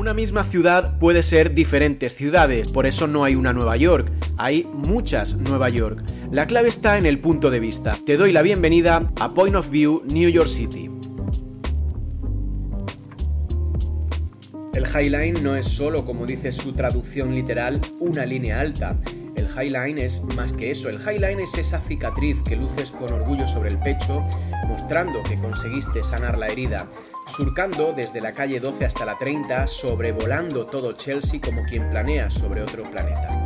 Una misma ciudad puede ser diferentes ciudades, por eso no hay una Nueva York, hay muchas Nueva York. La clave está en el punto de vista. Te doy la bienvenida a Point of View New York City. El High Line no es solo, como dice su traducción literal, una línea alta. El High Line es más que eso. El High Line es esa cicatriz que luces con orgullo sobre el pecho, mostrando que conseguiste sanar la herida surcando desde la calle 12 hasta la 30, sobrevolando todo Chelsea como quien planea sobre otro planeta.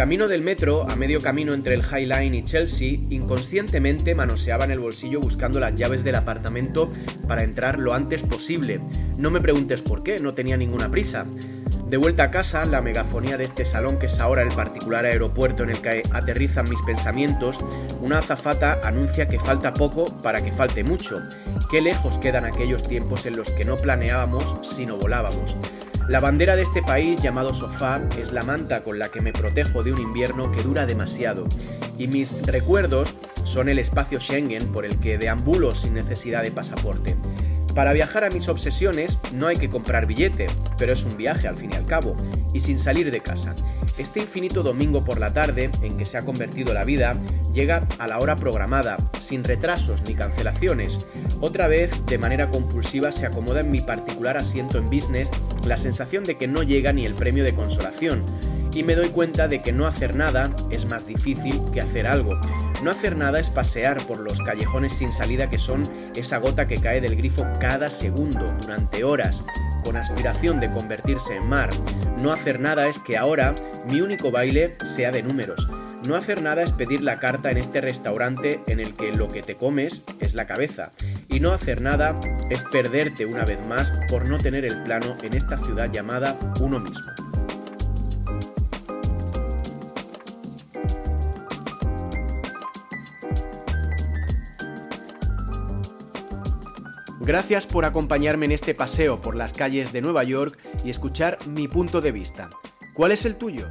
Camino del metro, a medio camino entre el High Line y Chelsea, inconscientemente manoseaba en el bolsillo buscando las llaves del apartamento para entrar lo antes posible. No me preguntes por qué, no tenía ninguna prisa. De vuelta a casa, la megafonía de este salón, que es ahora el particular aeropuerto en el que aterrizan mis pensamientos, una azafata anuncia que falta poco para que falte mucho. Qué lejos quedan aquellos tiempos en los que no planeábamos, sino volábamos. La bandera de este país llamado sofá es la manta con la que me protejo de un invierno que dura demasiado, y mis recuerdos son el espacio Schengen por el que deambulo sin necesidad de pasaporte. Para viajar a mis obsesiones no hay que comprar billete, pero es un viaje al fin y al cabo, y sin salir de casa. Este infinito domingo por la tarde, en que se ha convertido la vida, llega a la hora programada, sin retrasos ni cancelaciones. Otra vez, de manera compulsiva, se acomoda en mi particular asiento en business la sensación de que no llega ni el premio de consolación, y me doy cuenta de que no hacer nada es más difícil que hacer algo. No hacer nada es pasear por los callejones sin salida que son esa gota que cae del grifo cada segundo, durante horas, con aspiración de convertirse en mar. No hacer nada es que ahora mi único baile sea de números. No hacer nada es pedir la carta en este restaurante en el que lo que te comes es la cabeza. Y no hacer nada es perderte una vez más por no tener el plano en esta ciudad llamada uno mismo. Gracias por acompañarme en este paseo por las calles de Nueva York y escuchar mi punto de vista. ¿Cuál es el tuyo?